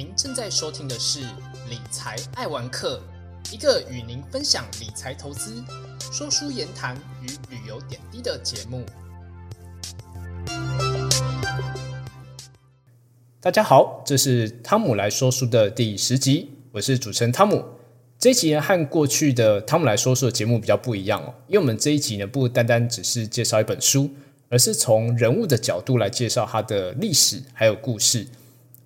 您正在收听的是《理财爱玩客》，一个与您分享理财投资、说书言谈与旅游点滴的节目。大家好，这是汤姆来说书的第十集，我是主持人汤姆。这一集呢和过去的汤姆来说书的节目比较不一样哦，因为我们这一集呢不单单只是介绍一本书，而是从人物的角度来介绍他的历史还有故事。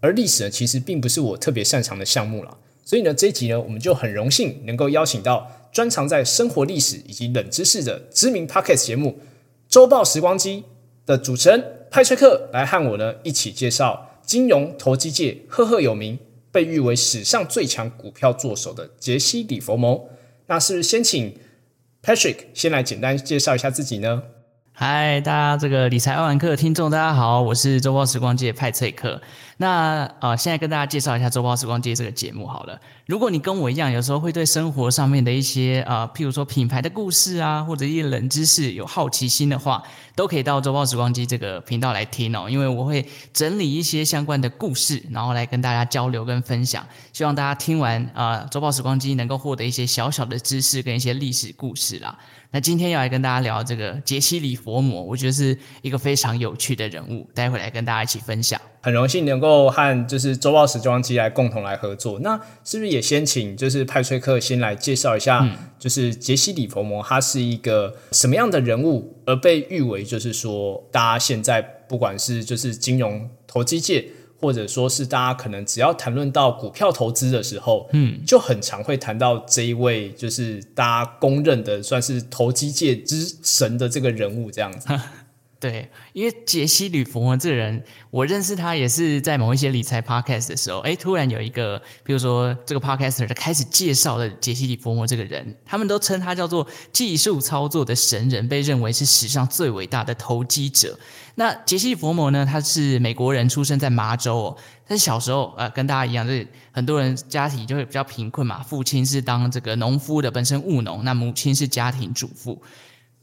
而历史呢，其实并不是我特别擅长的项目了，所以呢，这一集呢，我们就很荣幸能够邀请到专长在生活历史以及冷知识的知名 Podcast 节目《周报时光机》的主持人派崔克来和我呢一起介绍金融投机界赫赫有名、被誉为史上最强股票作手的杰西·里佛摩。那是不是先请 Patrick 先来简单介绍一下自己呢？嗨，大家这个理财奥玩课的听众，大家好，我是周报时光界派翠克。那呃，现在跟大家介绍一下《周报时光机》这个节目好了。如果你跟我一样，有时候会对生活上面的一些呃，譬如说品牌的故事啊，或者一些冷知识有好奇心的话，都可以到《周报时光机》这个频道来听哦。因为我会整理一些相关的故事，然后来跟大家交流跟分享。希望大家听完啊，《周报时光机》能够获得一些小小的知识跟一些历史故事啦。那今天要来跟大家聊这个杰西·里佛摩，我觉得是一个非常有趣的人物，待会来跟大家一起分享。很荣幸能够够和就是周报时装机来共同来合作。那是不是也先请就是派崔克先来介绍一下，就是杰西·里佛摩他是一个什么样的人物，而被誉为就是说大家现在不管是就是金融投机界。或者说是大家可能只要谈论到股票投资的时候，嗯，就很常会谈到这一位，就是大家公认的算是投机界之神的这个人物，这样子。对，因为杰西·吕佛摩这个人，我认识他也是在某一些理财 podcast 的时候，哎，突然有一个，比如说这个 podcaster 开始介绍了杰西·吕佛摩这个人，他们都称他叫做技术操作的神人，被认为是史上最伟大的投机者。那杰西·佛摩呢，他是美国人，出生在麻州哦，但是小时候呃，跟大家一样，就是很多人家庭就会比较贫困嘛，父亲是当这个农夫的，本身务农，那母亲是家庭主妇。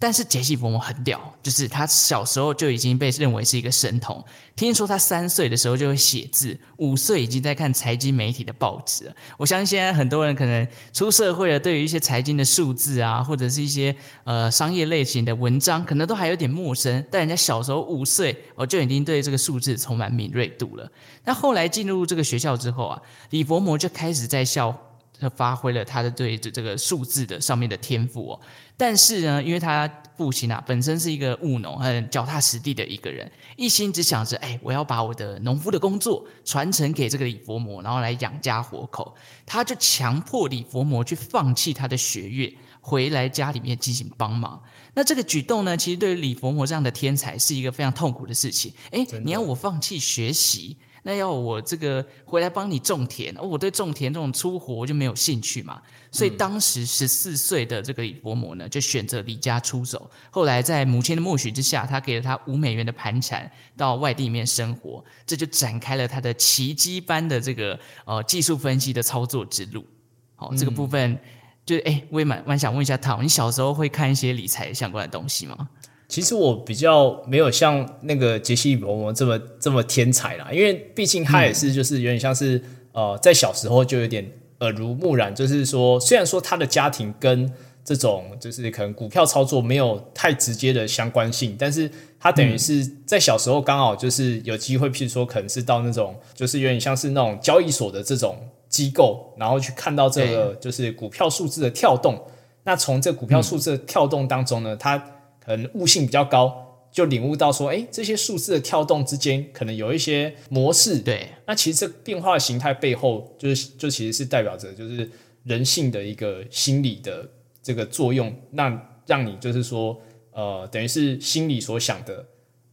但是杰西·佛摩很屌，就是他小时候就已经被认为是一个神童。听说他三岁的时候就会写字，五岁已经在看财经媒体的报纸了。我相信现在很多人可能出社会了，对于一些财经的数字啊，或者是一些呃商业类型的文章，可能都还有点陌生。但人家小时候五岁，我就已经对这个数字充满敏锐度了。那后来进入这个学校之后啊，李佛摩就开始在校。他发挥了他的对这这个数字的上面的天赋哦，但是呢，因为他父亲啊本身是一个务农，很脚踏实地的一个人，一心只想着，哎，我要把我的农夫的工作传承给这个李佛摩，然后来养家活口。他就强迫李佛摩去放弃他的学业，回来家里面进行帮忙。那这个举动呢，其实对于李佛摩这样的天才是一个非常痛苦的事情。哎，你要我放弃学习？那要我这个回来帮你种田，我对种田这种粗活就没有兴趣嘛。所以当时十四岁的这个李伯摩呢，就选择离家出走。后来在母亲的默许之下，他给了他五美元的盘缠，到外地里面生活。这就展开了他的奇迹般的这个呃技术分析的操作之路。好，这个部分就哎，我也蛮蛮想问一下他，你小时候会看一些理财相关的东西吗？其实我比较没有像那个杰西·罗摩这么这么天才啦，因为毕竟他也是就是有点像是呃，在小时候就有点耳濡目染，就是说虽然说他的家庭跟这种就是可能股票操作没有太直接的相关性，但是他等于是在小时候刚好就是有机会，譬如说可能是到那种就是有点像是那种交易所的这种机构，然后去看到这个就是股票数字的跳动，那从这股票数字的跳动当中呢，他可能悟性比较高，就领悟到说，哎，这些数字的跳动之间可能有一些模式。对，那其实这变化的形态背后，就是就其实是代表着就是人性的一个心理的这个作用，那让你就是说，呃，等于是心里所想的，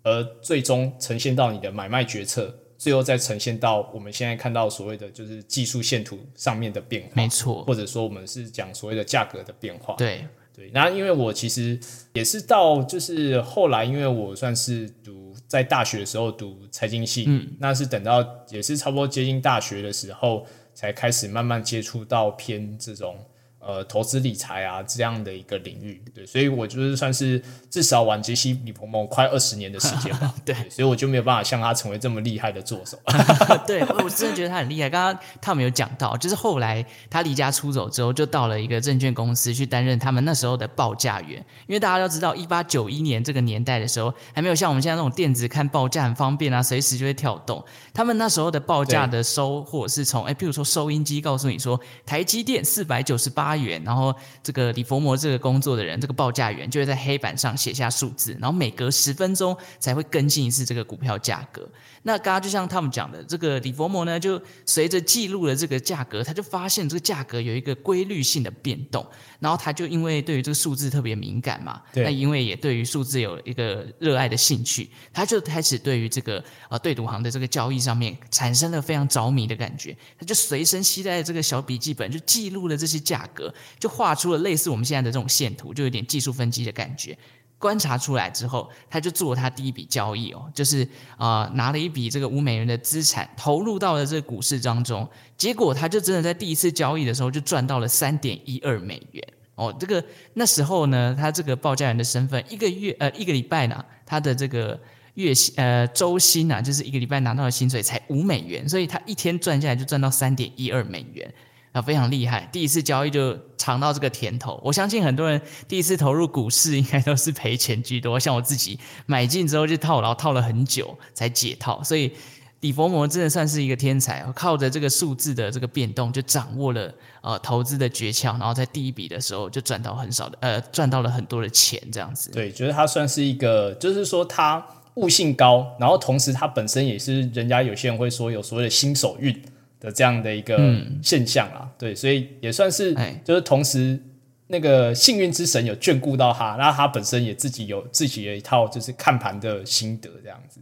而最终呈现到你的买卖决策，最后再呈现到我们现在看到所谓的就是技术线图上面的变化。没错，或者说我们是讲所谓的价格的变化。对。对，那因为我其实也是到就是后来，因为我算是读在大学的时候读财经系，嗯，那是等到也是差不多接近大学的时候，才开始慢慢接触到偏这种呃投资理财啊这样的一个领域。对，所以我就是算是至少玩杰西·李鹏鹏快二十年的时间吧。对，所以我就没有办法像他成为这么厉害的助手。对，我真的觉得他很厉害。刚刚他们有讲到，就是后来他离家出走之后，就到了一个证券公司去担任他们那时候的报价员。因为大家都知道，一八九一年这个年代的时候，还没有像我们现在那种电子看报价很方便啊，随时就会跳动。他们那时候的报价的收货是从哎，譬如说收音机告诉你说台积电四百九十八元，然后这个李佛摩这个工作的人，这个报价员就会在黑板上写下数字，然后每隔十分钟才会更新一次这个股票价格。那刚刚就像他们讲的，这个李佛摩呢，就随着记录了这个价格，他就发现这个价格有一个规律性的变动，然后他就因为对于这个数字特别敏感嘛，那因为也对于数字有一个热爱的兴趣，他就开始对于这个呃对赌行的这个交易上面产生了非常着迷的感觉，他就随身携带这个小笔记本，就记录了这些价格，就画出了类似我们现在的这种线图，就有点技术分析的感觉。观察出来之后，他就做他第一笔交易哦，就是啊拿了一笔这个五美元的资产投入到了这个股市当中，结果他就真的在第一次交易的时候就赚到了三点一二美元哦。这个那时候呢，他这个报价员的身份，一个月呃一个礼拜呢，他的这个月薪呃周薪啊，就是一个礼拜拿到的薪水才五美元，所以他一天赚下来就赚到三点一二美元。啊，非常厉害！第一次交易就尝到这个甜头。我相信很多人第一次投入股市，应该都是赔钱居多。像我自己买进之后就套牢，套了很久才解套。所以李佛摩真的算是一个天才，靠着这个数字的这个变动，就掌握了呃投资的诀窍。然后在第一笔的时候就赚到很少的，呃，赚到了很多的钱，这样子。对，觉得他算是一个，就是说他悟性高，然后同时他本身也是人家有些人会说有所谓的新手运。的这样的一个现象啊，对，所以也算是，就是同时那个幸运之神有眷顾到他，那他本身也自己有自己的一套就是看盘的心得这样子。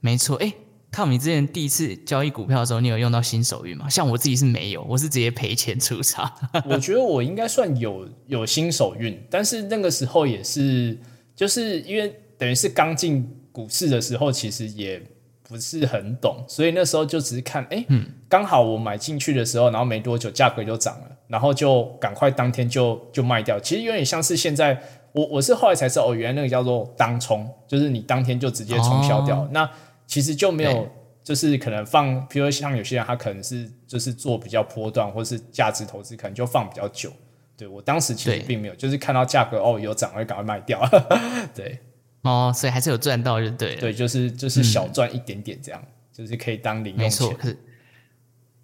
没错，哎，看你之前第一次交易股票的时候，你有用到新手运吗？像我自己是没有，我是直接赔钱出场。我觉得我应该算有有新手运，但是那个时候也是，就是因为等于是刚进股市的时候，其实也。不是很懂，所以那时候就只是看，哎，刚好我买进去的时候，然后没多久价格就涨了，然后就赶快当天就就卖掉。其实有点像是现在，我我是后来才知道，哦，原来那个叫做当冲，就是你当天就直接冲销掉。那其实就没有，就是可能放，比如像有些人他可能是就是做比较波段或是价值投资，可能就放比较久。对我当时其实并没有，就是看到价格哦有涨，我就赶快卖掉。对。哦，所以还是有赚到就对了。对，就是就是小赚一点点这样，就是可以当零用钱。可是，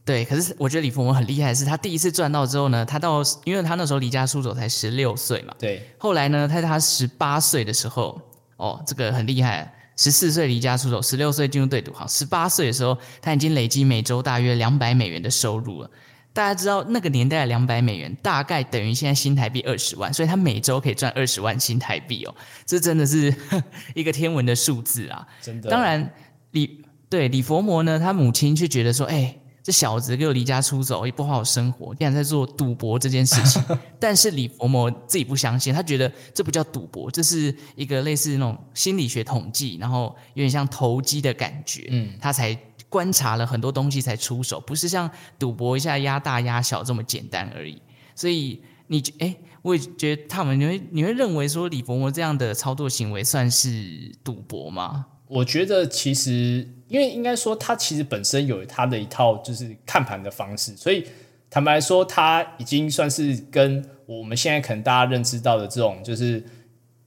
对，可是我觉得李福文很厉害，是他第一次赚到之后呢，他到因为他那时候离家出走才十六岁嘛。对。后来呢，在他十八岁的时候，哦，这个很厉害，十四岁离家出走，十六岁进入对赌行，十八岁的时候他已经累积每周大约两百美元的收入了。大家知道那个年代的两百美元大概等于现在新台币二十万，所以他每周可以赚二十万新台币哦，这真的是 一个天文的数字啊！真的。当然，李对李佛摩呢，他母亲却觉得说：“哎，这小子给我离家出走，也不好好生活，竟然在做赌博这件事情。”但是李佛摩自己不相信，他觉得这不叫赌博，这是一个类似那种心理学统计，然后有点像投机的感觉。嗯，他才。观察了很多东西才出手，不是像赌博一下压大压小这么简单而已。所以你哎，我也觉得他们你会你会认为说李伯伯这样的操作行为算是赌博吗？我觉得其实因为应该说他其实本身有他的一套就是看盘的方式，所以坦白说他已经算是跟我们现在可能大家认知到的这种就是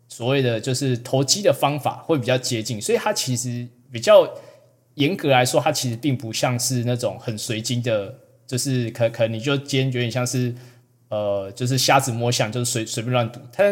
所谓的就是投机的方法会比较接近，所以他其实比较。严格来说，它其实并不像是那种很随机的，就是可可能你就今天有点像是呃，就是瞎子摸象，就是随随便乱赌。他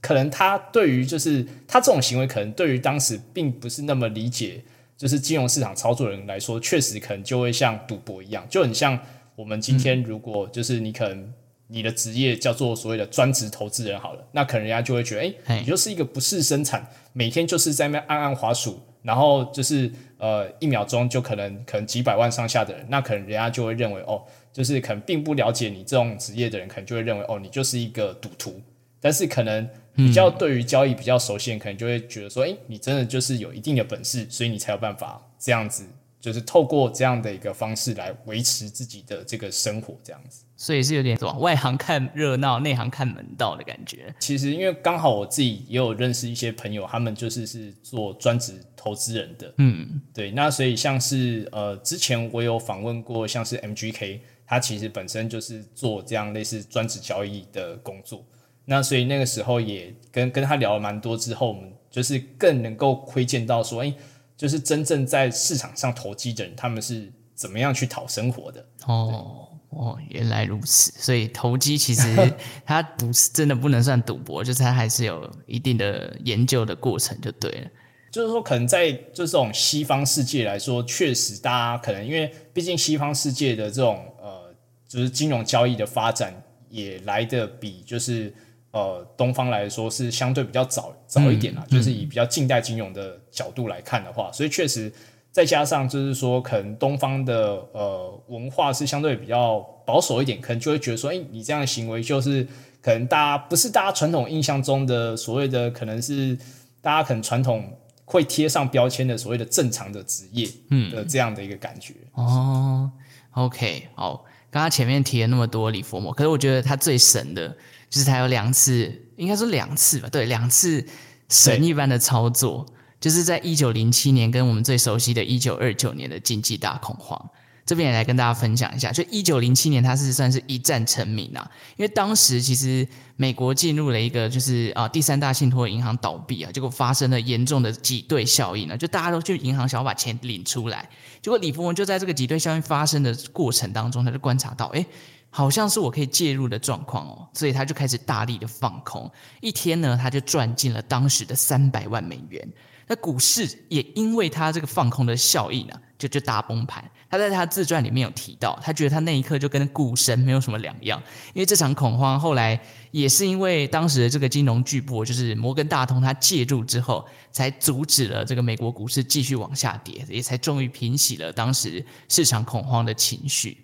可能他对于就是他这种行为，可能对于当时并不是那么理解，就是金融市场操作人来说，确实可能就会像赌博一样，就很像我们今天如果就是你可能你的职业叫做所谓的专职投资人好了，那可能人家就会觉得，哎，你就是一个不是生产，每天就是在那按按滑鼠。然后就是呃一秒钟就可能可能几百万上下的人，那可能人家就会认为哦，就是可能并不了解你这种职业的人，可能就会认为哦，你就是一个赌徒。但是可能比较对于交易比较熟悉，可能就会觉得说，哎，你真的就是有一定的本事，所以你才有办法这样子，就是透过这样的一个方式来维持自己的这个生活，这样子。所以是有点什么外行看热闹，内行看门道的感觉。其实因为刚好我自己也有认识一些朋友，他们就是是做专职投资人的，嗯，对，那所以像是呃，之前我有访问过，像是 MGK，他其实本身就是做这样类似专职交易的工作，那所以那个时候也跟跟他聊了蛮多之后，我们就是更能够窥见到说，哎、就是真正在市场上投机的人，他们是怎么样去讨生活的。哦哦，原来如此。所以投机其实 它不是真的不能算赌博，就是它还是有一定的研究的过程，就对了。就是说，可能在就这种西方世界来说，确实大家可能因为毕竟西方世界的这种呃，就是金融交易的发展也来的比就是呃东方来说是相对比较早早一点啦，就是以比较近代金融的角度来看的话，所以确实再加上就是说，可能东方的呃文化是相对比较保守一点，可能就会觉得说，哎、你这样的行为就是可能大家不是大家传统印象中的所谓的，可能是大家可能传统会贴上标签的所谓的正常的职业，嗯的这样的一个感觉。哦，OK，好，刚刚前面提了那么多李佛摩，可是我觉得他最神的就是他有两次，应该说两次吧，对，两次神一般的操作，就是在一九零七年跟我们最熟悉的一九二九年的经济大恐慌。这边也来跟大家分享一下，就一九零七年，它是算是一战成名啊，因为当时其实美国进入了一个就是啊第三大信托银行倒闭啊，结果发生了严重的挤兑效应呢，就大家都去银行想要把钱领出来，结果李福文就在这个挤兑效应发生的过程当中，他就观察到，哎，好像是我可以介入的状况哦，所以他就开始大力的放空，一天呢他就赚进了当时的三百万美元。那股市也因为他这个放空的效应啊，就就大崩盘。他在他自传里面有提到，他觉得他那一刻就跟股神没有什么两样，因为这场恐慌后来也是因为当时的这个金融巨擘就是摩根大通，他介入之后，才阻止了这个美国股市继续往下跌，也才终于平息了当时市场恐慌的情绪。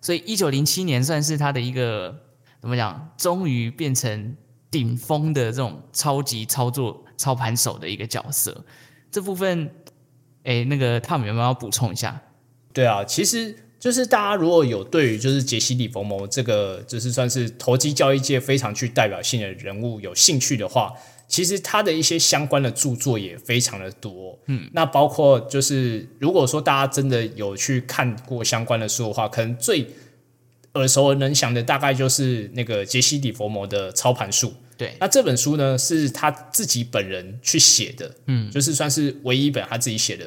所以一九零七年算是他的一个怎么讲，终于变成顶峰的这种超级操作操盘手的一个角色。这部分，哎，那个他们有没有补充一下？对啊，其实就是大家如果有对于就是杰西·里佛摩这个就是算是投机交易界非常具代表性的人物有兴趣的话，其实他的一些相关的著作也非常的多。嗯，那包括就是如果说大家真的有去看过相关的书的话，可能最耳熟能详的大概就是那个杰西·里佛摩的操盘术。对，那这本书呢是他自己本人去写的，嗯，就是算是唯一一本他自己写的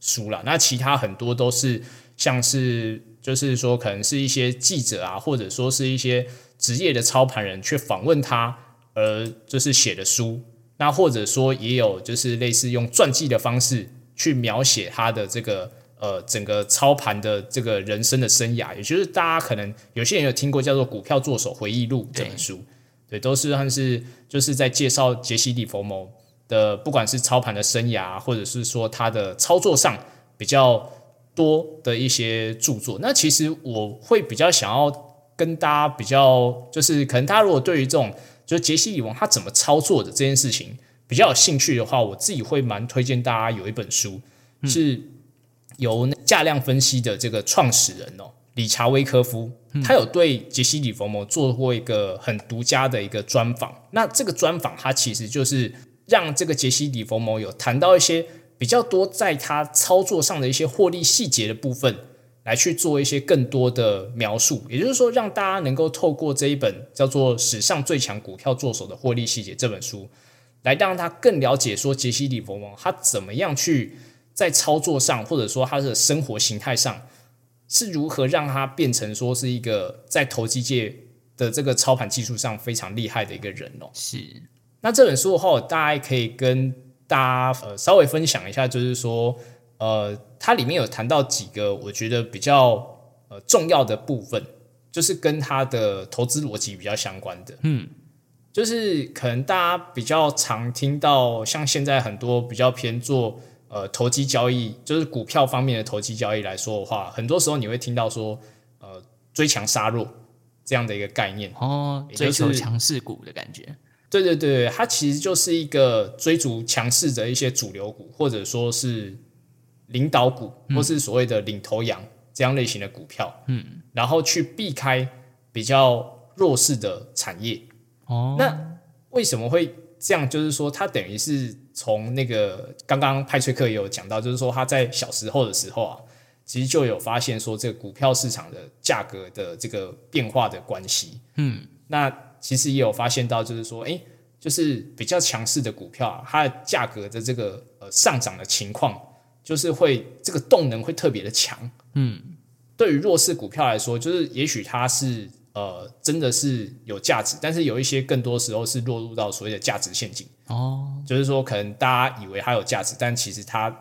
书了。那其他很多都是像是就是说可能是一些记者啊，或者说是一些职业的操盘人去访问他，而就是写的书。那或者说也有就是类似用传记的方式去描写他的这个呃整个操盘的这个人生的生涯，也就是大家可能有些人有听过叫做《股票作手回忆录》这本书。对，都是算是就是在介绍杰西·利佛摩的，不管是操盘的生涯，或者是说他的操作上比较多的一些著作。那其实我会比较想要跟大家比较，就是可能大家如果对于这种就是杰西·里王他怎么操作的这件事情比较有兴趣的话，我自己会蛮推荐大家有一本书，是由价量分析的这个创始人哦。理查威科夫，他有对杰西·里佛摩做过一个很独家的一个专访。那这个专访，他其实就是让这个杰西·里佛摩有谈到一些比较多在他操作上的一些获利细节的部分，来去做一些更多的描述。也就是说，让大家能够透过这一本叫做《史上最强股票作手的获利细节》这本书，来让他更了解说杰西·里佛摩他怎么样去在操作上，或者说他的生活形态上。是如何让他变成说是一个在投机界的这个操盘技术上非常厉害的一个人哦？是。那这本书的话，大家可以跟大家呃稍微分享一下，就是说呃，它里面有谈到几个我觉得比较呃重要的部分，就是跟它的投资逻辑比较相关的。嗯，就是可能大家比较常听到，像现在很多比较偏做。呃，投机交易就是股票方面的投机交易来说的话，很多时候你会听到说，呃，追强杀弱这样的一个概念哦，追求强势股的感觉。对对对，它其实就是一个追逐强势的一些主流股，或者说是领导股，或是所谓的领头羊这样类型的股票。嗯，然后去避开比较弱势的产业。哦，那为什么会这样？就是说，它等于是从那个刚刚派崔克也有讲到，就是说他在小时候的时候啊，其实就有发现说这个股票市场的价格的这个变化的关系。嗯，那其实也有发现到，就是说，诶，就是比较强势的股票啊，它的价格的这个呃上涨的情况，就是会这个动能会特别的强。嗯，对于弱势股票来说，就是也许它是呃真的是有价值，但是有一些更多时候是落入到所谓的价值陷阱。哦，就是说，可能大家以为它有价值，但其实它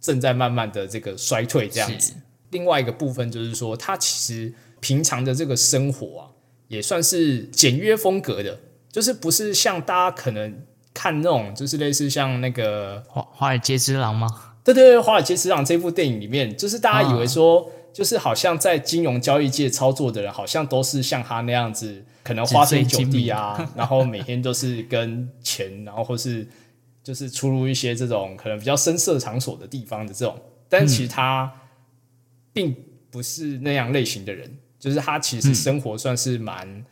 正在慢慢的这个衰退这样子。另外一个部分就是说，它其实平常的这个生活啊，也算是简约风格的，就是不是像大家可能看那种，就是类似像那个华华尔街之狼吗？对对对，《华尔街之狼》这部电影里面，就是大家以为说，就是好像在金融交易界操作的人，好像都是像他那样子，可能花天酒地啊，然后每天都是跟钱，然后或是就是出入一些这种可能比较深色场所的地方的这种，但其实他并不是那样类型的人，就是他其实生活算是蛮、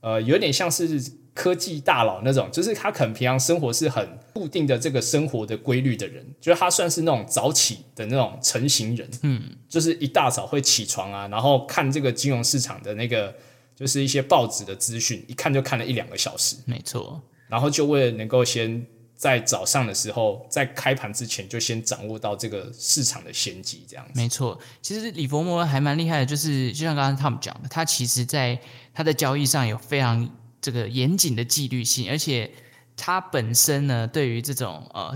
呃，有点像是科技大佬那种，就是他可能平常生活是很固定的这个生活的规律的人，就是他算是那种早起的那种成型人，嗯，就是一大早会起床啊，然后看这个金融市场的那个就是一些报纸的资讯，一看就看了一两个小时，没错，然后就为了能够先在早上的时候，在开盘之前就先掌握到这个市场的先机，这样子。没错。其实李佛摩还蛮厉害的，就是就像刚刚他们讲的，他其实在他的交易上有非常这个严谨的纪律性，而且他本身呢，对于这种呃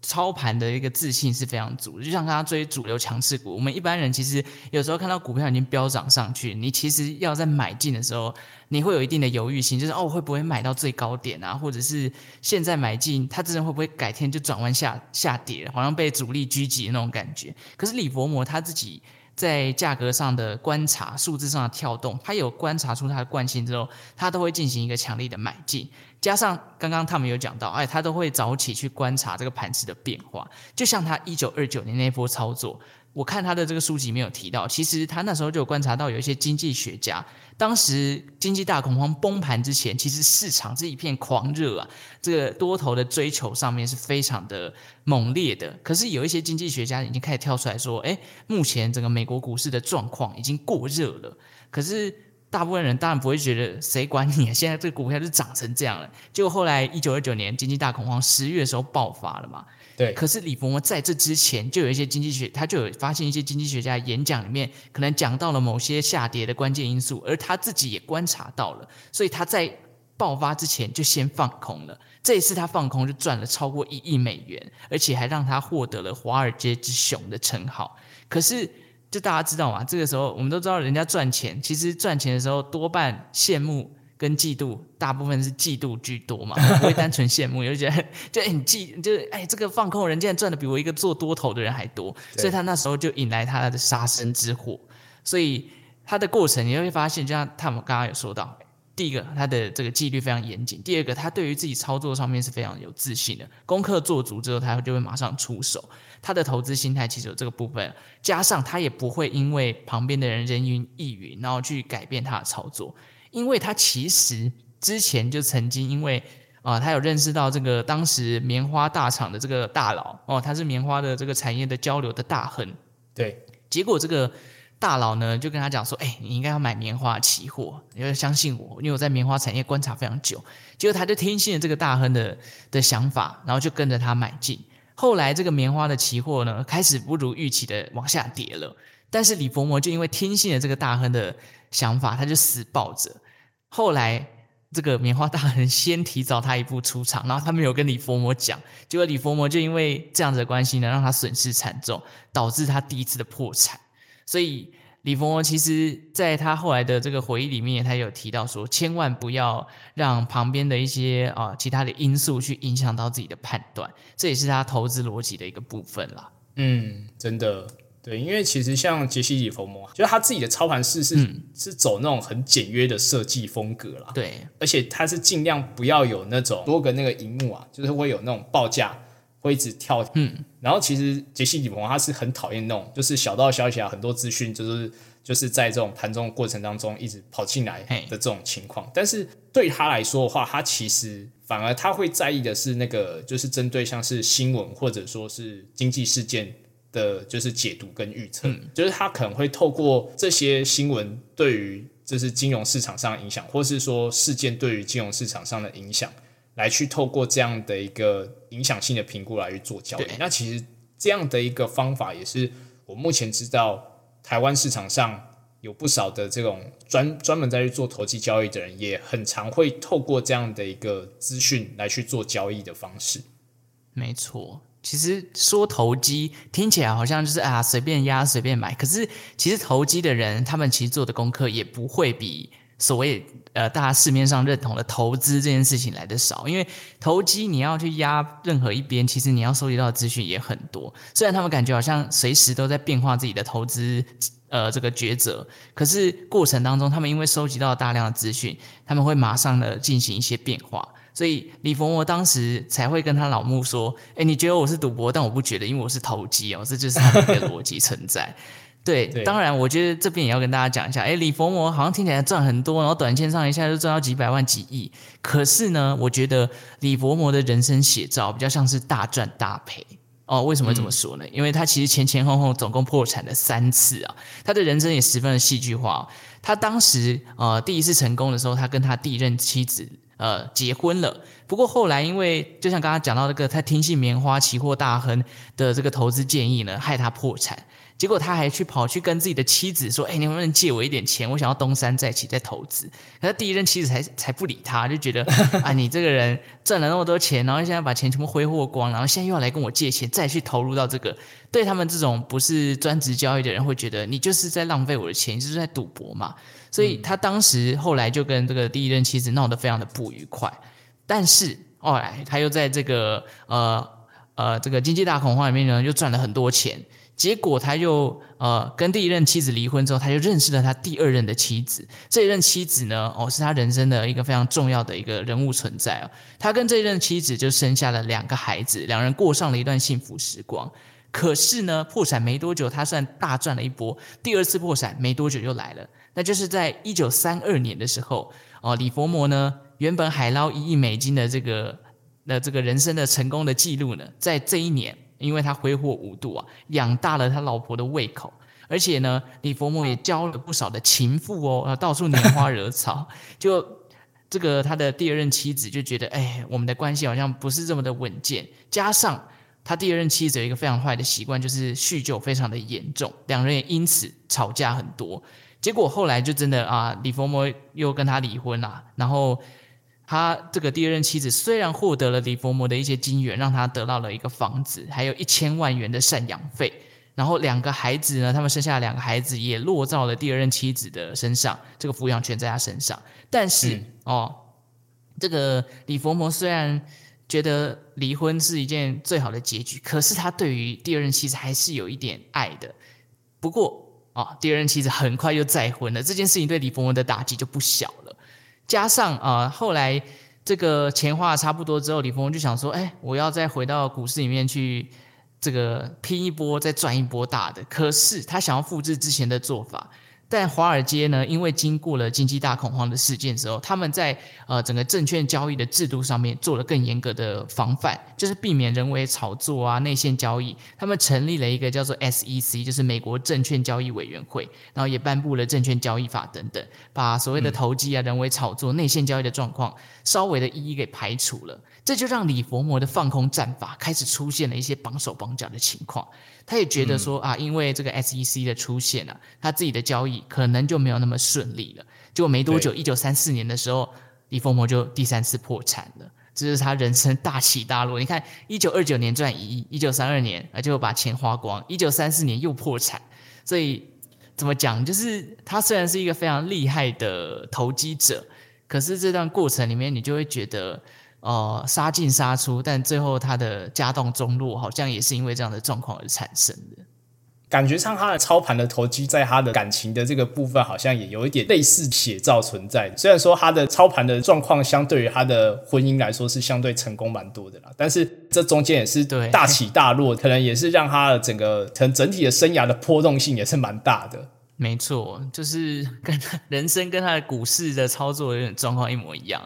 操盘的一个自信是非常足。就像他追主流强势股，我们一般人其实有时候看到股票已经飙涨上去，你其实要在买进的时候，你会有一定的犹豫心，就是哦会不会买到最高点啊，或者是现在买进，它真的会不会改天就转弯下下跌，好像被主力狙击的那种感觉。可是李佛摩他自己。在价格上的观察、数字上的跳动，他有观察出它的惯性之后，他都会进行一个强力的买进。加上刚刚他们有讲到，哎，他都会早起去观察这个盘子的变化。就像他一九二九年那波操作，我看他的这个书籍没有提到，其实他那时候就观察到有一些经济学家，当时经济大恐慌崩盘之前，其实市场是一片狂热啊，这个多头的追求上面是非常的猛烈的。可是有一些经济学家已经开始跳出来说，哎，目前整个美国股市的状况已经过热了。可是大部分人当然不会觉得谁管你啊，现在这个股票就涨成这样了。结果后来一九二九年经济大恐慌十月的时候爆发了嘛，对，可是李伯摩在这之前就有一些经济学，他就有发现一些经济学家演讲里面可能讲到了某些下跌的关键因素，而他自己也观察到了，所以他在爆发之前就先放空了。这一次他放空就赚了超过一亿美元，而且还让他获得了华尔街之熊的称号。可是就大家知道嘛，这个时候我们都知道人家赚钱，其实赚钱的时候多半羡慕。跟嫉妒，大部分是嫉妒居多嘛，不会单纯羡慕，就觉得就很嫉，就是哎，这个放空人竟然赚的比我一个做多头的人还多，所以他那时候就引来他的杀身之祸。所以他的过程你会发现，就像他们刚刚有说到，第一个他的这个纪律非常严谨，第二个他对于自己操作上面是非常有自信的，功课做足之后，他就会马上出手。他的投资心态其实有这个部分，加上他也不会因为旁边的人人云亦云，然后去改变他的操作。因为他其实之前就曾经因为啊，他有认识到这个当时棉花大厂的这个大佬哦，他是棉花的这个产业的交流的大亨。对，结果这个大佬呢就跟他讲说：“哎，你应该要买棉花期货，你要相信我，因为我在棉花产业观察非常久。”结果他就听信了这个大亨的的想法，然后就跟着他买进。后来这个棉花的期货呢开始不如预期的往下跌了，但是李伯摩就因为听信了这个大亨的。想法，他就死抱着。后来，这个棉花大人先提早他一步出场，然后他没有跟李佛摩讲，结果李佛摩就因为这样子的关系呢，让他损失惨重，导致他第一次的破产。所以，李佛摩其实在他后来的这个回忆里面，他有提到说，千万不要让旁边的一些啊其他的因素去影响到自己的判断，这也是他投资逻辑的一个部分啦。嗯，真的。对，因为其实像杰西·里佛摩，就是他自己的操盘室是是走那种很简约的设计风格啦。对，而且他是尽量不要有那种多个那个荧幕啊，就是会有那种报价，会一直跳。嗯，然后其实杰西·李鹏他是很讨厌那种，就是小道消息啊，很多资讯就是就是在这种盘中过程当中一直跑进来的这种情况。但是对他来说的话，他其实反而他会在意的是那个，就是针对像是新闻或者说是经济事件。的就是解读跟预测，就是他可能会透过这些新闻对于就是金融市场上的影响，或是说事件对于金融市场上的影响，来去透过这样的一个影响性的评估来去做交易。那其实这样的一个方法，也是我目前知道台湾市场上有不少的这种专专门在去做投机交易的人，也很常会透过这样的一个资讯来去做交易的方式。没错。其实说投机听起来好像就是啊随便压随便买，可是其实投机的人他们其实做的功课也不会比所谓呃大家市面上认同的投资这件事情来的少，因为投机你要去压任何一边，其实你要收集到的资讯也很多。虽然他们感觉好像随时都在变化自己的投资呃这个抉择，可是过程当中他们因为收集到大量的资讯，他们会马上的进行一些变化。所以李佛摩当时才会跟他老木说：“哎，你觉得我是赌博，但我不觉得，因为我是投机哦，这就是他的一个逻辑存在。”对，当然，我觉得这边也要跟大家讲一下，哎，李佛摩好像听起来赚很多，然后短线上一下就赚到几百万、几亿。可是呢，我觉得李佛摩的人生写照比较像是大赚大赔哦。为什么这么说呢？因为他其实前前后后总共破产了三次啊，他的人生也十分的戏剧化。他当时呃第一次成功的时候，他跟他第一任妻子。呃，结婚了。不过后来，因为就像刚刚讲到那个，他听信棉花期货大亨的这个投资建议呢，害他破产。结果他还去跑去跟自己的妻子说：“哎，你能不能借我一点钱？我想要东山再起，再投资。”他第一任妻子才才不理他，就觉得 啊，你这个人赚了那么多钱，然后现在把钱全部挥霍光，然后现在又要来跟我借钱，再去投入到这个，对他们这种不是专职交易的人，会觉得你就是在浪费我的钱，就是在赌博嘛。所以他当时后来就跟这个第一任妻子闹得非常的不愉快，但是后来他又在这个呃呃这个经济大恐慌里面呢，又赚了很多钱。结果他又呃跟第一任妻子离婚之后，他就认识了他第二任的妻子。这一任妻子呢，哦是他人生的一个非常重要的一个人物存在哦。他跟这一任妻子就生下了两个孩子，两人过上了一段幸福时光。可是呢，破产没多久，他算大赚了一波。第二次破产没多久又来了，那就是在一九三二年的时候，哦，李佛摩呢，原本海捞一亿美金的这个，那这个人生的成功的记录呢，在这一年，因为他挥霍无度啊，养大了他老婆的胃口，而且呢，李佛摩也交了不少的情妇哦，到处拈花惹草，就这个他的第二任妻子就觉得，哎，我们的关系好像不是这么的稳健，加上。他第二任妻子有一个非常坏的习惯，就是酗酒非常的严重，两人也因此吵架很多。结果后来就真的啊，李佛摩又跟他离婚了。然后他这个第二任妻子虽然获得了李佛摩的一些金元，让他得到了一个房子，还有一千万元的赡养费。然后两个孩子呢，他们生下两个孩子也落到了第二任妻子的身上，这个抚养权在他身上。但是哦，这个李佛摩虽然。觉得离婚是一件最好的结局，可是他对于第二任妻子还是有一点爱的。不过啊，第二任妻子很快又再婚了，这件事情对李佛摩的打击就不小了。加上啊，后来这个钱花的差不多之后，李峰就想说：“哎，我要再回到股市里面去，这个拼一波，再赚一波大的。”可是他想要复制之前的做法。但华尔街呢，因为经过了经济大恐慌的事件之后，他们在呃整个证券交易的制度上面做了更严格的防范，就是避免人为炒作啊、内线交易。他们成立了一个叫做 SEC，就是美国证券交易委员会，然后也颁布了证券交易法等等，把所谓的投机啊、人为炒作、内线交易的状况稍微的一一给排除了。这就让李佛摩的放空战法开始出现了一些绑手绑脚的情况。他也觉得说啊，因为这个 SEC 的出现啊，他自己的交易可能就没有那么顺利了。结果没多久，一九三四年的时候，李佛摩就第三次破产了。这是他人生大起大落。你看，一九二九年赚一亿，一九三二年啊就把钱花光，一九三四年又破产。所以怎么讲，就是他虽然是一个非常厉害的投机者，可是这段过程里面，你就会觉得。呃，杀进杀出，但最后他的家道中落，好像也是因为这样的状况而产生的。感觉上他的操盘的投机，在他的感情的这个部分，好像也有一点类似写照存在。虽然说他的操盘的状况，相对于他的婚姻来说是相对成功蛮多的啦，但是这中间也是大起大落，可能也是让他的整个可能整体的生涯的波动性也是蛮大的。没错，就是跟人生跟他的股市的操作有点状况一模一样。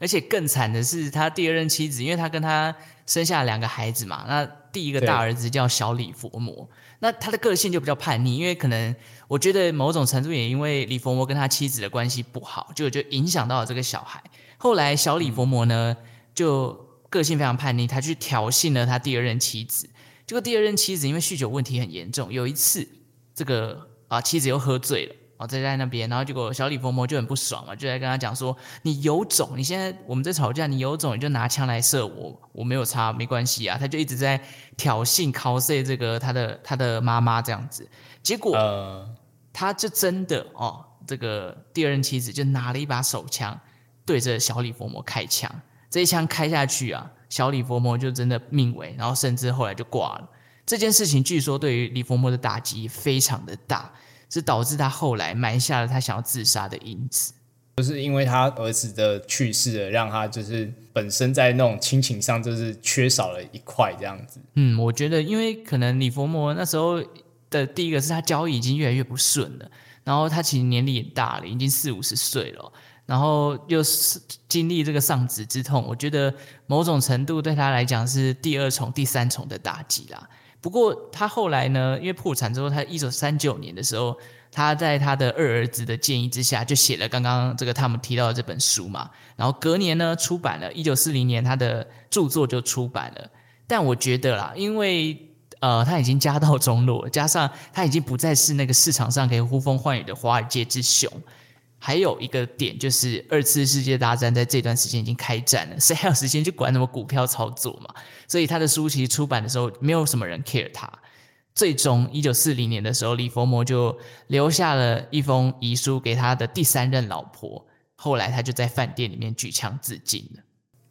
而且更惨的是，他第二任妻子，因为他跟他生下两个孩子嘛，那第一个大儿子叫小李佛摩，那他的个性就比较叛逆，因为可能我觉得某种程度也因为李佛摩跟他妻子的关系不好，就就影响到了这个小孩。后来小李佛摩呢，就个性非常叛逆，他去挑衅了他第二任妻子，结果第二任妻子因为酗酒问题很严重，有一次这个啊妻子又喝醉了。哦，在在那边，然后结果小李佛摩就很不爽嘛，就在跟他讲说：“你有种，你现在我们在吵架，你有种你就拿枪来射我，我没有差，没关系啊。”他就一直在挑衅 cos 这个他的他的妈妈这样子，结果他就真的哦，这个第二任妻子就拿了一把手枪对着小李佛摩开枪，这一枪开下去啊，小李佛摩就真的命危，然后甚至后来就挂了。这件事情据说对于李佛摩的打击非常的大。是导致他后来埋下了他想要自杀的因子，就是因为他儿子的去世了，让他就是本身在那种亲情上就是缺少了一块这样子。嗯，我觉得因为可能李佛摩那时候的第一个是他交易已经越来越不顺了，然后他其实年龄也大了，已经四五十岁了，然后又是经历这个丧子之痛，我觉得某种程度对他来讲是第二重、第三重的打击啦。不过他后来呢，因为破产之后，他一九三九年的时候，他在他的二儿子的建议之下，就写了刚刚这个他们提到的这本书嘛。然后隔年呢，出版了，一九四零年他的著作就出版了。但我觉得啦，因为呃他已经家道中落，加上他已经不再是那个市场上可以呼风唤雨的华尔街之雄。还有一个点就是，二次世界大战在这段时间已经开战了，谁还有时间去管什么股票操作嘛？所以他的书其实出版的时候，没有什么人 care 他。最终，一九四零年的时候，李佛摩就留下了一封遗书给他的第三任老婆。后来，他就在饭店里面举枪自尽了。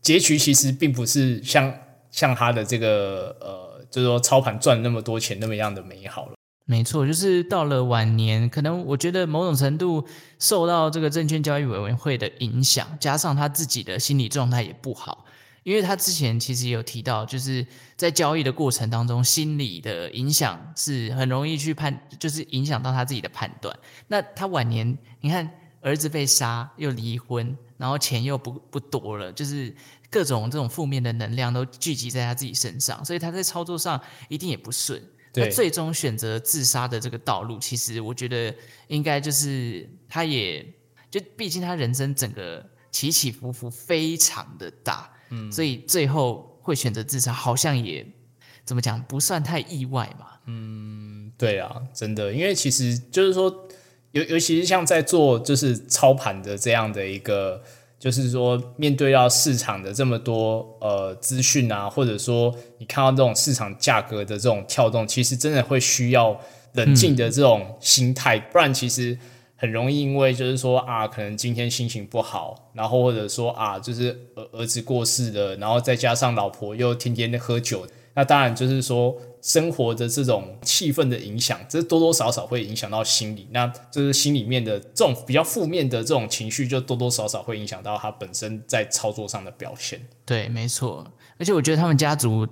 结局其实并不是像像他的这个呃，就是说操盘赚那么多钱那么样的美好了。没错，就是到了晚年，可能我觉得某种程度受到这个证券交易委员会的影响，加上他自己的心理状态也不好，因为他之前其实有提到，就是在交易的过程当中，心理的影响是很容易去判，就是影响到他自己的判断。那他晚年，你看儿子被杀，又离婚，然后钱又不不多了，就是各种这种负面的能量都聚集在他自己身上，所以他在操作上一定也不顺。他最终选择自杀的这个道路，其实我觉得应该就是他也就毕竟他人生整个起起伏伏非常的大，嗯，所以最后会选择自杀，好像也怎么讲不算太意外吧？嗯，对啊，真的，因为其实就是说，尤尤其是像在做就是操盘的这样的一个。就是说，面对到市场的这么多呃资讯啊，或者说你看到这种市场价格的这种跳动，其实真的会需要冷静的这种心态，不然其实很容易因为就是说啊，可能今天心情不好，然后或者说啊，就是儿儿子过世了，然后再加上老婆又天天喝酒，那当然就是说。生活的这种气氛的影响，这多多少少会影响到心理，那就是心里面的这种比较负面的这种情绪，就多多少少会影响到他本身在操作上的表现。对，没错。而且我觉得他们家族，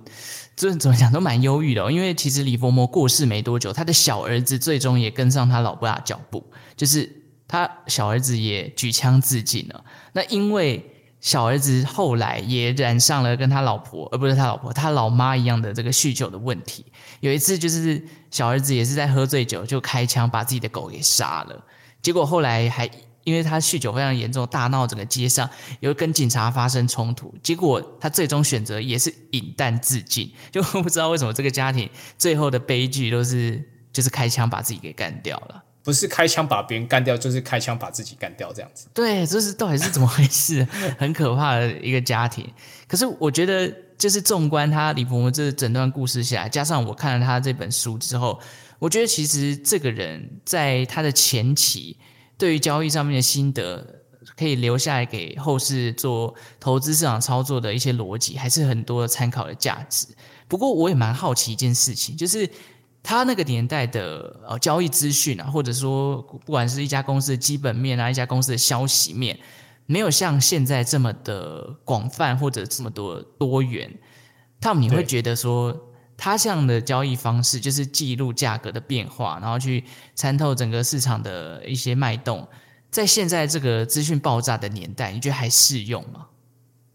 这怎么讲都蛮忧郁的，因为其实李伯摩过世没多久，他的小儿子最终也跟上他老爸的脚步，就是他小儿子也举枪自尽了。那因为。小儿子后来也染上了跟他老婆，而不是他老婆，他老妈一样的这个酗酒的问题。有一次，就是小儿子也是在喝醉酒，就开枪把自己的狗给杀了。结果后来还因为他酗酒非常严重，大闹整个街上，有跟警察发生冲突。结果他最终选择也是饮弹自尽。就不知道为什么这个家庭最后的悲剧都是就是开枪把自己给干掉了。不是开枪把别人干掉，就是开枪把自己干掉，这样子。对，这是到底是怎么回事？很可怕的一个家庭。可是我觉得，就是纵观他李伯伯这整段故事下来，加上我看了他这本书之后，我觉得其实这个人在他的前期对于交易上面的心得，可以留下来给后世做投资市场操作的一些逻辑，还是很多参考的价值。不过我也蛮好奇一件事情，就是。他那个年代的呃交易资讯啊，或者说不管是一家公司的基本面啊，一家公司的消息面，没有像现在这么的广泛或者这么多多元。Tom，你会对觉得说，他这样的交易方式就是记录价格的变化，然后去参透整个市场的一些脉动，在现在这个资讯爆炸的年代，你觉得还适用吗？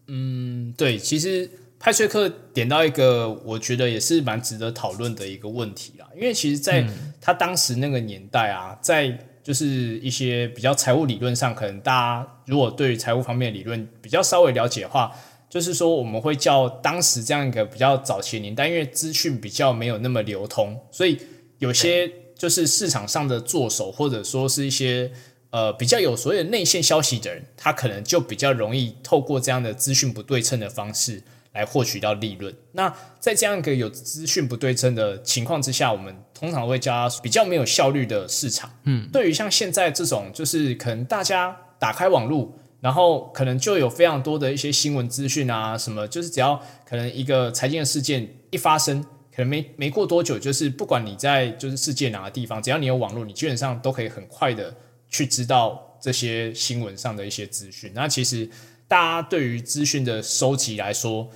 嗯，对，其实派翠克点到一个我觉得也是蛮值得讨论的一个问题啦，因为其实在他当时那个年代啊，在就是一些比较财务理论上，可能大家如果对于财务方面的理论比较稍微了解的话，就是说我们会叫当时这样一个比较早期的年代，因为资讯比较没有那么流通，所以有些就是市场上的做手，或者说是一些呃比较有所谓的内线消息的人，他可能就比较容易透过这样的资讯不对称的方式来获取到利润。那在这样一个有资讯不对称的情况之下，我们通常会叫它比较没有效率的市场。嗯，对于像现在这种，就是可能大家打开网络。然后可能就有非常多的一些新闻资讯啊，什么就是只要可能一个财经的事件一发生，可能没没过多久，就是不管你在就是世界哪个地方，只要你有网络，你基本上都可以很快的去知道这些新闻上的一些资讯。那其实大家对于资讯的收集来说，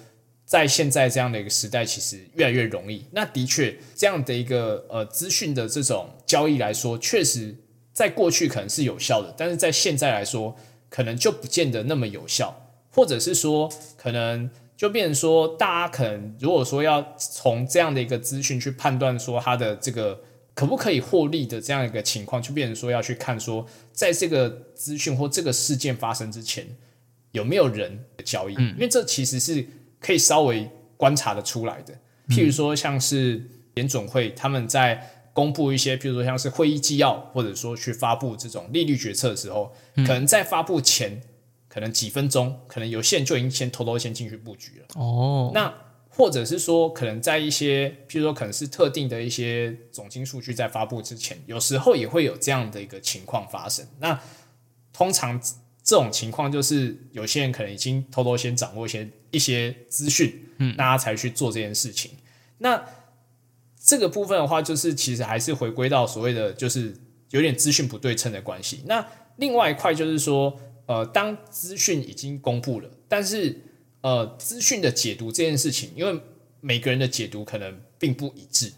在现在这样的一个时代，其实越来越容易。那的确，这样的一个呃资讯的这种交易来说，确实在过去可能是有效的，但是在现在来说，可能就不见得那么有效，或者是说，可能就变成说，大家可能如果说要从这样的一个资讯去判断说它的这个可不可以获利的这样一个情况，就变成说要去看说，在这个资讯或这个事件发生之前，有没有人交易，因为这其实是可以稍微观察的出来的。譬如说，像是联总会他们在公布一些，譬如说像是会议纪要，或者说去发布这种利率决策的时候，可能在发布前，可能几分钟，可能有些人就已经先偷偷先进去布局了。哦，那或者是说，可能在一些，譬如说可能是特定的一些总经数据在发布之前，有时候也会有这样的一个情况发生。那通常这种情况就是有些人可能已经偷偷先掌握一些一些资讯，嗯，那他才去做这件事情。那这个部分的话，就是其实还是回归到所谓的就是有点资讯不对称的关系。那另外一块就是说，呃，当资讯已经公布了，但是呃，资讯的解读这件事情，因为每个人的解读可能并不一致，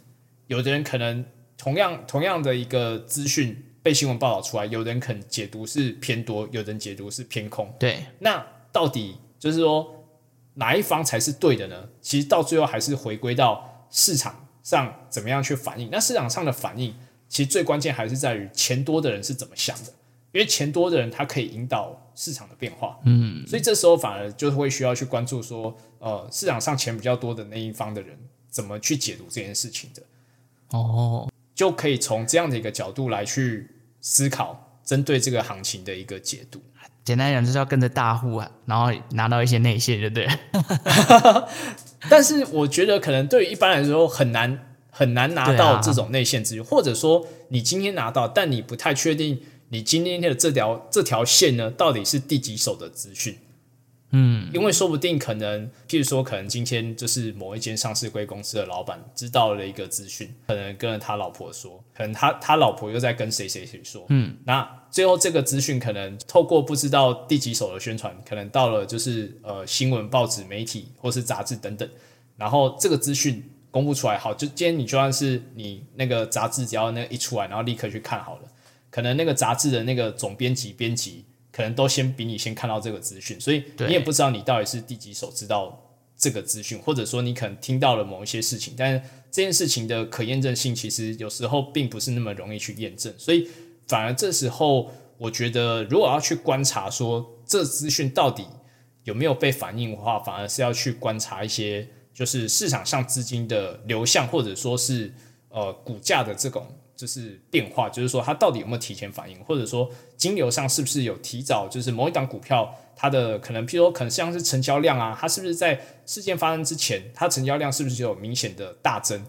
有的人可能同样同样的一个资讯被新闻报道出来，有人可能解读是偏多，有人解读是偏空。对，那到底就是说哪一方才是对的呢？其实到最后还是回归到市场上怎么样去反应。那市场上的反应，其实最关键还是在于钱多的人是怎么想的，因为钱多的人他可以引导市场的变化。嗯，所以这时候反而就会需要去关注说，呃，市场上钱比较多的那一方的人怎么去解读这件事情的，哦，就可以从这样的一个角度来去思考针对这个行情的一个解读。简单讲就是要跟着大户啊，然后拿到一些内线，对不对？但是我觉得可能对于一般来说很难很难拿到这种内线资讯，或者说你今天拿到，但你不太确定你今天的这条这条线呢到底是第几手的资讯。嗯，因为说不定可能，譬如说，可能今天就是某一间上市贵公司的老板知道了一个资讯，可能跟了他老婆说，可能他他老婆又在跟谁谁谁说，嗯，那最后这个资讯可能透过不知道第几手的宣传，可能到了就是呃新闻、报纸、媒体或是杂志等等，然后这个资讯公布出来，好，就今天你就算是你那个杂志只要那一出来，然后立刻去看好了，可能那个杂志的那个总编辑、编辑。可能都先比你先看到这个资讯，所以你也不知道你到底是第几手知道这个资讯，或者说你可能听到了某一些事情，但是这件事情的可验证性其实有时候并不是那么容易去验证，所以反而这时候我觉得如果要去观察说这资讯到底有没有被反映的话，反而是要去观察一些就是市场上资金的流向，或者说是呃股价的这种。就是变化，就是说它到底有没有提前反应，或者说金流上是不是有提早，就是某一档股票它的可能，譬如说可能像是成交量啊，它是不是在事件发生之前，它成交量是不是有明显的大增？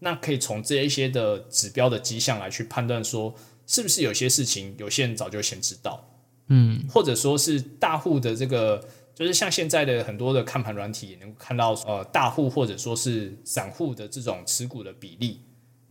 那可以从这一些的指标的迹象来去判断说，是不是有些事情有些人早就先知道，嗯，或者说是大户的这个，就是像现在的很多的看盘软体也能够看到，呃，大户或者说是散户的这种持股的比例。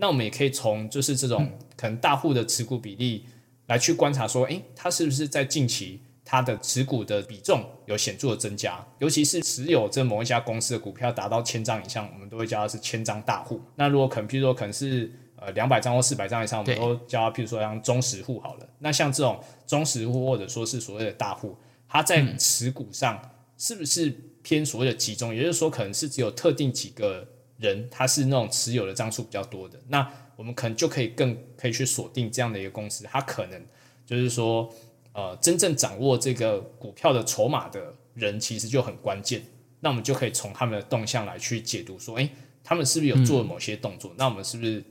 那我们也可以从就是这种可能大户的持股比例来去观察，说，诶，他是不是在近期他的持股的比重有显著的增加？尤其是持有这某一家公司的股票达到千张以上，我们都会叫它是千张大户。那如果可能，譬如说可能是呃两百张或四百张以上，我们都叫他譬如说像中实户好了。那像这种中实户或者说是所谓的大户，他在持股上是不是偏所谓的集中？也就是说，可能是只有特定几个。人他是那种持有的张数比较多的，那我们可能就可以更可以去锁定这样的一个公司，他可能就是说，呃，真正掌握这个股票的筹码的人其实就很关键。那我们就可以从他们的动向来去解读，说，诶，他们是不是有做某些动作？那我们是不是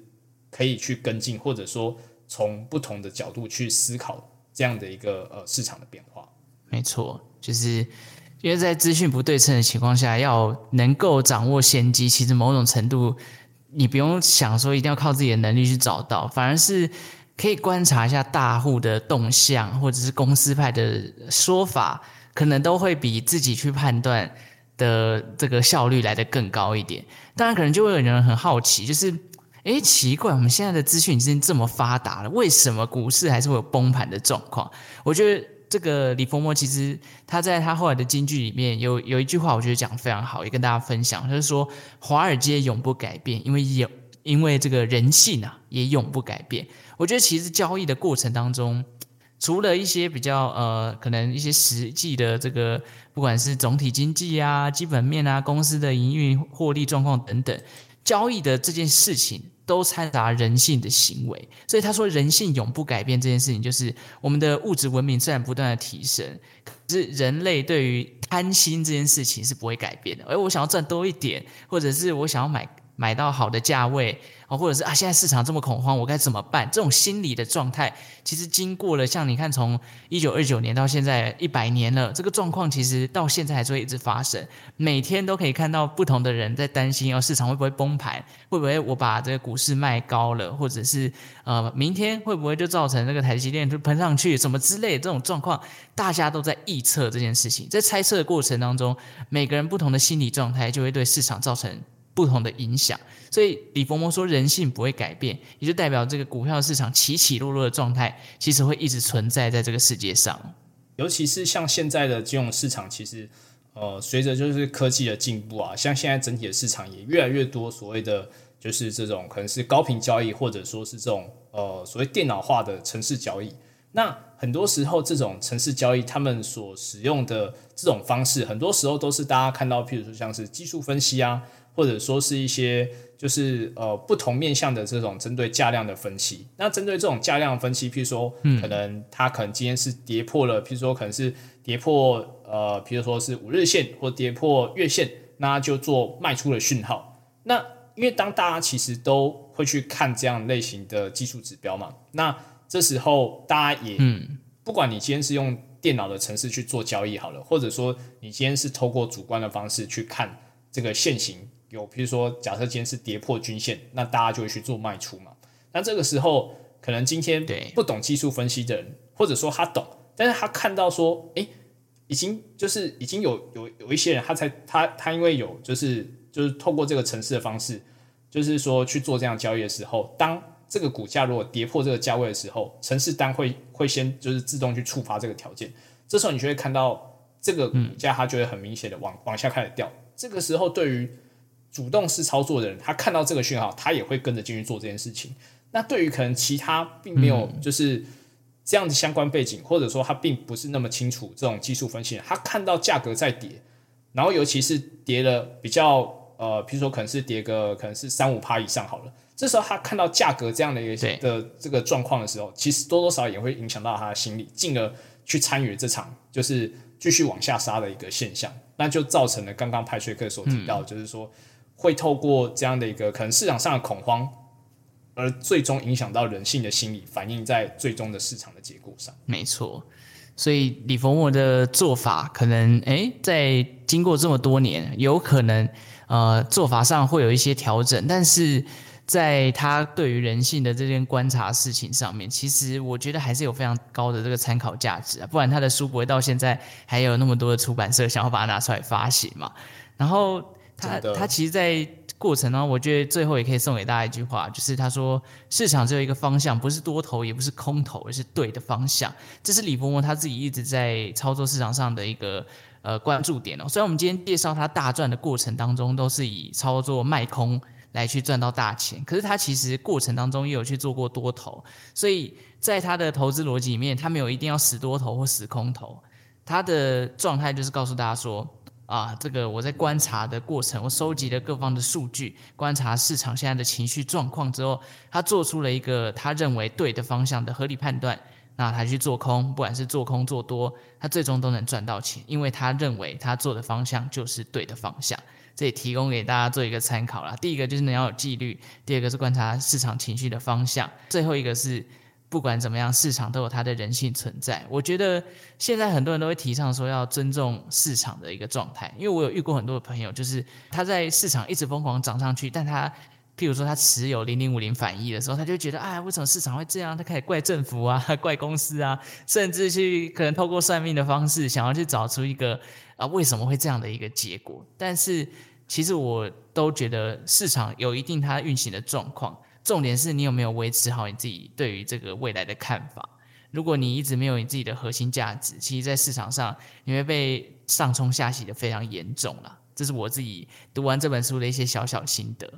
可以去跟进，或者说从不同的角度去思考这样的一个呃市场的变化？没错，就是。因为在资讯不对称的情况下，要能够掌握先机，其实某种程度，你不用想说一定要靠自己的能力去找到，反而是可以观察一下大户的动向，或者是公司派的说法，可能都会比自己去判断的这个效率来得更高一点。当然，可能就会有人很好奇，就是，诶，奇怪，我们现在的资讯已经这么发达了，为什么股市还是会有崩盘的状况？我觉得。这个李佛摩其实他在他后来的金句里面有有一句话，我觉得讲的非常好，也跟大家分享。就是说，华尔街永不改变，因为有因为这个人性啊也永不改变。我觉得其实交易的过程当中，除了一些比较呃可能一些实际的这个，不管是总体经济啊、基本面啊、公司的营运获利状况等等，交易的这件事情。都掺杂人性的行为，所以他说人性永不改变这件事情，就是我们的物质文明虽然不断的提升，可是人类对于贪心这件事情是不会改变的。而我想要赚多一点，或者是我想要买。买到好的价位啊，或者是啊，现在市场这么恐慌，我该怎么办？这种心理的状态，其实经过了像你看，从一九二九年到现在一百年了，这个状况其实到现在还是会一直发生。每天都可以看到不同的人在担心，哦，市场会不会崩盘？会不会我把这个股市卖高了？或者是呃，明天会不会就造成这个台积电就喷上去什么之类的这种状况？大家都在臆测这件事情，在猜测的过程当中，每个人不同的心理状态就会对市场造成。不同的影响，所以李伯摩说人性不会改变，也就代表这个股票市场起起落落的状态，其实会一直存在在这个世界上。尤其是像现在的金融市场，其实呃，随着就是科技的进步啊，像现在整体的市场也越来越多所谓的就是这种可能是高频交易，或者说是这种呃所谓电脑化的城市交易。那很多时候这种城市交易，他们所使用的这种方式，很多时候都是大家看到，譬如说像是技术分析啊。或者说是一些就是呃不同面向的这种针对价量的分析。那针对这种价量分析，譬如说，可能它可能今天是跌破了，譬如说可能是跌破呃，譬如说是五日线或跌破月线，那就做卖出的讯号。那因为当大家其实都会去看这样类型的技术指标嘛，那这时候大家也，不管你今天是用电脑的程式去做交易好了，或者说你今天是透过主观的方式去看这个线型。有，比如说，假设今天是跌破均线，那大家就会去做卖出嘛。那这个时候，可能今天不懂技术分析的人，或者说他懂，但是他看到说，哎，已经就是已经有有有一些人，他才他他因为有就是就是透过这个城市的方式，就是说去做这样交易的时候，当这个股价如果跌破这个价位的时候，城市单会会先就是自动去触发这个条件，这时候你就会看到这个股价它就会很明显的往往下开始掉。这个时候对于主动式操作的人，他看到这个讯号，他也会跟着进去做这件事情。那对于可能其他并没有就是这样子相关背景，或者说他并不是那么清楚这种技术分析，他看到价格在跌，然后尤其是跌了比较呃，比如说可能是跌个可能是三五趴以上好了，这时候他看到价格这样的一个的这个状况的时候，其实多多少也会影响到他的心理，进而去参与这场就是继续往下杀的一个现象，那就造成了刚刚派瑞克所提到，就是说。会透过这样的一个可能市场上的恐慌，而最终影响到人性的心理，反映在最终的市场的结果上。没错，所以李佛莫的做法可能，诶，在经过这么多年，有可能呃做法上会有一些调整，但是在他对于人性的这件观察事情上面，其实我觉得还是有非常高的这个参考价值啊，不然他的书不会到现在还有那么多的出版社想要把它拿出来发行嘛。然后。他他其实，在过程呢，我觉得最后也可以送给大家一句话，就是他说市场只有一个方向，不是多头也不是空头，而是对的方向。这是李伯伯他自己一直在操作市场上的一个呃关注点哦。虽然我们今天介绍他大赚的过程当中，都是以操作卖空来去赚到大钱，可是他其实过程当中也有去做过多头，所以在他的投资逻辑里面，他没有一定要死多头或死空头。他的状态就是告诉大家说，啊，这个我在观察的过程，我收集了各方的数据，观察市场现在的情绪状况之后，他做出了一个他认为对的方向的合理判断，那他去做空，不管是做空做多，他最终都能赚到钱，因为他认为他做的方向就是对的方向。这也提供给大家做一个参考啦。第一个就是你要有纪律，第二个是观察市场情绪的方向，最后一个是。不管怎么样，市场都有它的人性存在。我觉得现在很多人都会提倡说要尊重市场的一个状态，因为我有遇过很多的朋友，就是他在市场一直疯狂涨上去，但他譬如说他持有零零五零反一的时候，他就觉得哎，为什么市场会这样？他开始怪政府啊，怪公司啊，甚至去可能透过算命的方式，想要去找出一个啊为什么会这样的一个结果。但是其实我都觉得市场有一定它运行的状况。重点是你有没有维持好你自己对于这个未来的看法。如果你一直没有你自己的核心价值，其实，在市场上你会被上冲下洗的非常严重啦。这是我自己读完这本书的一些小小心得。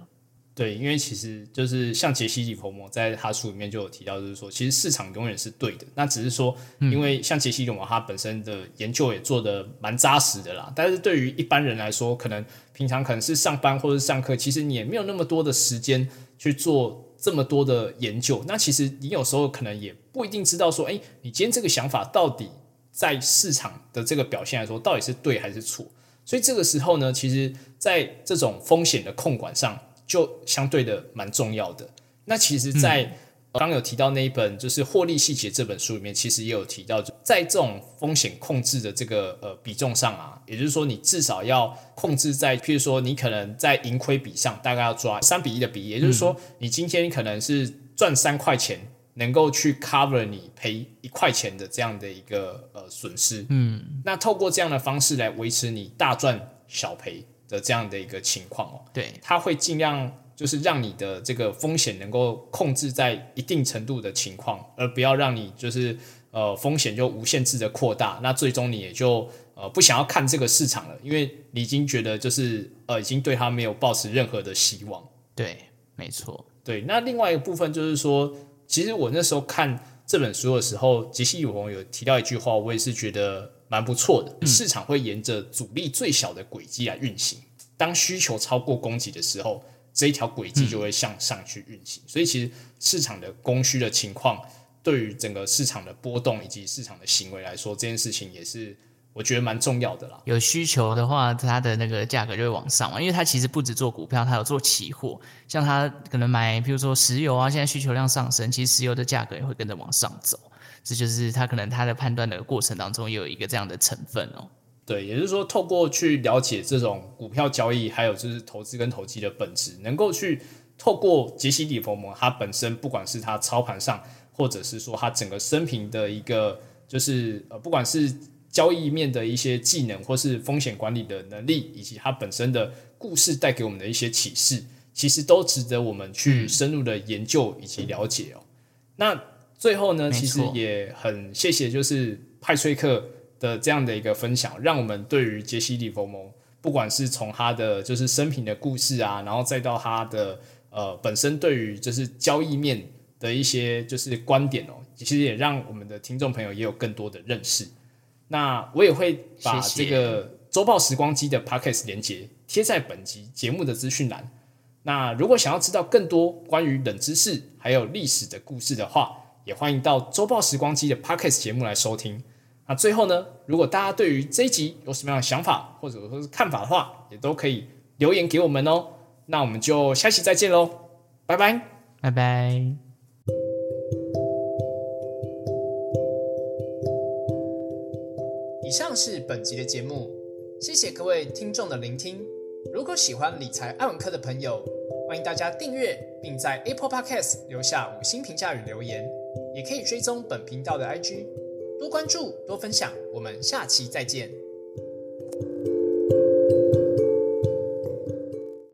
对，因为其实就是像杰西·里佛摩在他书里面就有提到，就是说，其实市场永远是对的。那只是说，因为像杰西·里摩他本身的研究也做的蛮扎实的啦。但是对于一般人来说，可能平常可能是上班或者上课，其实你也没有那么多的时间。去做这么多的研究，那其实你有时候可能也不一定知道说，哎，你今天这个想法到底在市场的这个表现来说，到底是对还是错？所以这个时候呢，其实在这种风险的控管上，就相对的蛮重要的。那其实，在刚有提到那一本就是获利细节这本书里面，其实也有提到，在这种风险控制的这个呃比重上啊，也就是说，你至少要控制在，譬如说，你可能在盈亏比上大概要抓三比一的比例，也就是说，你今天可能是赚三块钱，能够去 cover 你赔一块钱的这样的一个呃损失。嗯，那透过这样的方式来维持你大赚小赔的这样的一个情况哦。对，他会尽量。就是让你的这个风险能够控制在一定程度的情况，而不要让你就是呃风险就无限制的扩大，那最终你也就呃不想要看这个市场了，因为你已经觉得就是呃已经对它没有抱持任何的希望。对，没错。对，那另外一个部分就是说，其实我那时候看这本书的时候，杰西·友有提到一句话，我也是觉得蛮不错的。市场会沿着阻力最小的轨迹来运行，当需求超过供给的时候。这一条轨迹就会向上去运行，所以其实市场的供需的情况，对于整个市场的波动以及市场的行为来说，这件事情也是我觉得蛮重要的啦。有需求的话，它的那个价格就会往上嘛，因为它其实不止做股票，它有做期货，像它可能买，比如说石油啊，现在需求量上升，其实石油的价格也会跟着往上走，这就是它可能它的判断的过程当中有一个这样的成分哦。对，也就是说，透过去了解这种股票交易，还有就是投资跟投机的本质，能够去透过杰西·里佛摩他本身，不管是他操盘上，或者是说他整个生平的一个，就是呃，不管是交易面的一些技能，或是风险管理的能力，以及他本身的故事带给我们的一些启示，其实都值得我们去深入的研究以及了解哦。那最后呢，其实也很谢谢，就是派崔克。的这样的一个分享，让我们对于杰西·利弗蒙，不管是从他的就是生平的故事啊，然后再到他的呃本身对于就是交易面的一些就是观点哦，其实也让我们的听众朋友也有更多的认识。那我也会把这个周报时光机的 Podcast 连接贴在本集节目的资讯栏。那如果想要知道更多关于冷知识还有历史的故事的话，也欢迎到周报时光机的 Podcast 节目来收听。那最后呢，如果大家对于这一集有什么样的想法或者说是看法的话，也都可以留言给我们哦。那我们就下期再见喽，拜拜，拜拜。以上是本集的节目，谢谢各位听众的聆听。如果喜欢理财爱文科的朋友，欢迎大家订阅，并在 Apple Podcast 留下五星评价与留言，也可以追踪本频道的 IG。多关注，多分享，我们下期再见。